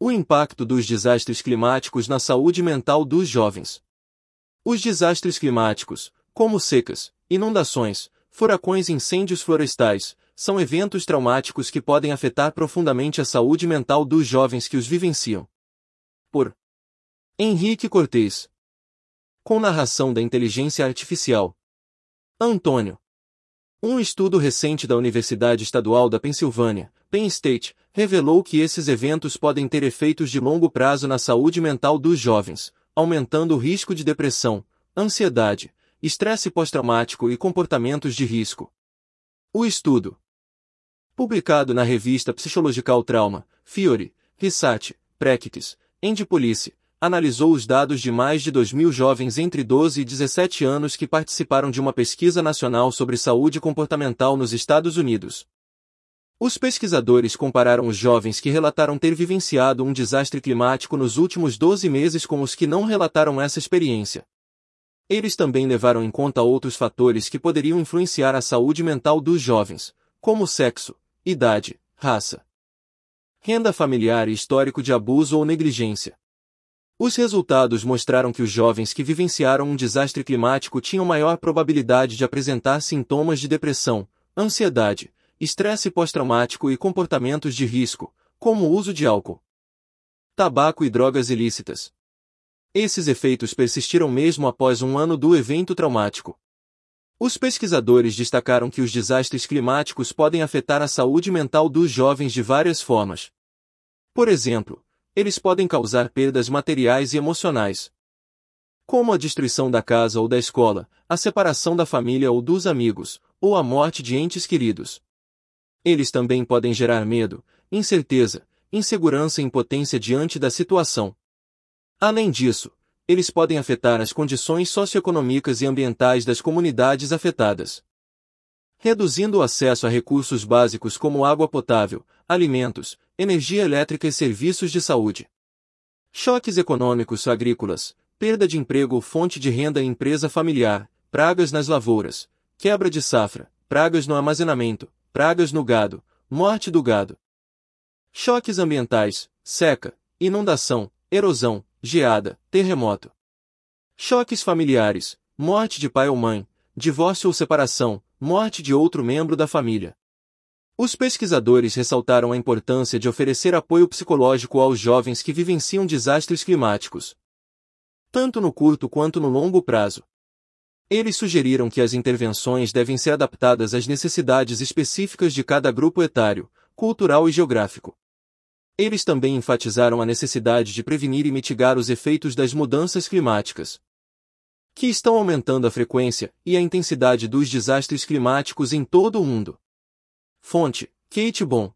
O impacto dos desastres climáticos na saúde mental dos jovens. Os desastres climáticos, como secas, inundações, furacões e incêndios florestais, são eventos traumáticos que podem afetar profundamente a saúde mental dos jovens que os vivenciam. Por Henrique Cortez. Com narração da inteligência artificial. Antônio. Um estudo recente da Universidade Estadual da Pensilvânia, Penn State, revelou que esses eventos podem ter efeitos de longo prazo na saúde mental dos jovens, aumentando o risco de depressão, ansiedade, estresse pós-traumático e comportamentos de risco. O estudo, publicado na revista Psychological Trauma, Fiore, Research, Practice, End Police, analisou os dados de mais de 2 mil jovens entre 12 e 17 anos que participaram de uma pesquisa nacional sobre saúde comportamental nos Estados Unidos. Os pesquisadores compararam os jovens que relataram ter vivenciado um desastre climático nos últimos 12 meses com os que não relataram essa experiência. Eles também levaram em conta outros fatores que poderiam influenciar a saúde mental dos jovens, como sexo, idade, raça, renda familiar e histórico de abuso ou negligência. Os resultados mostraram que os jovens que vivenciaram um desastre climático tinham maior probabilidade de apresentar sintomas de depressão, ansiedade, estresse pós-traumático e comportamentos de risco, como o uso de álcool, tabaco e drogas ilícitas. Esses efeitos persistiram mesmo após um ano do evento traumático. Os pesquisadores destacaram que os desastres climáticos podem afetar a saúde mental dos jovens de várias formas. Por exemplo, eles podem causar perdas materiais e emocionais, como a destruição da casa ou da escola, a separação da família ou dos amigos, ou a morte de entes queridos. Eles também podem gerar medo, incerteza, insegurança e impotência diante da situação. Além disso, eles podem afetar as condições socioeconômicas e ambientais das comunidades afetadas. Reduzindo o acesso a recursos básicos como água potável, alimentos, energia elétrica e serviços de saúde. Choques econômicos agrícolas, perda de emprego ou fonte de renda em empresa familiar, pragas nas lavouras, quebra de safra, pragas no armazenamento, pragas no gado, morte do gado. Choques ambientais, seca, inundação, erosão, geada, terremoto. Choques familiares, morte de pai ou mãe, divórcio ou separação, morte de outro membro da família. Os pesquisadores ressaltaram a importância de oferecer apoio psicológico aos jovens que vivenciam desastres climáticos, tanto no curto quanto no longo prazo. Eles sugeriram que as intervenções devem ser adaptadas às necessidades específicas de cada grupo etário, cultural e geográfico. Eles também enfatizaram a necessidade de prevenir e mitigar os efeitos das mudanças climáticas, que estão aumentando a frequência e a intensidade dos desastres climáticos em todo o mundo. Fonte: Kate Bon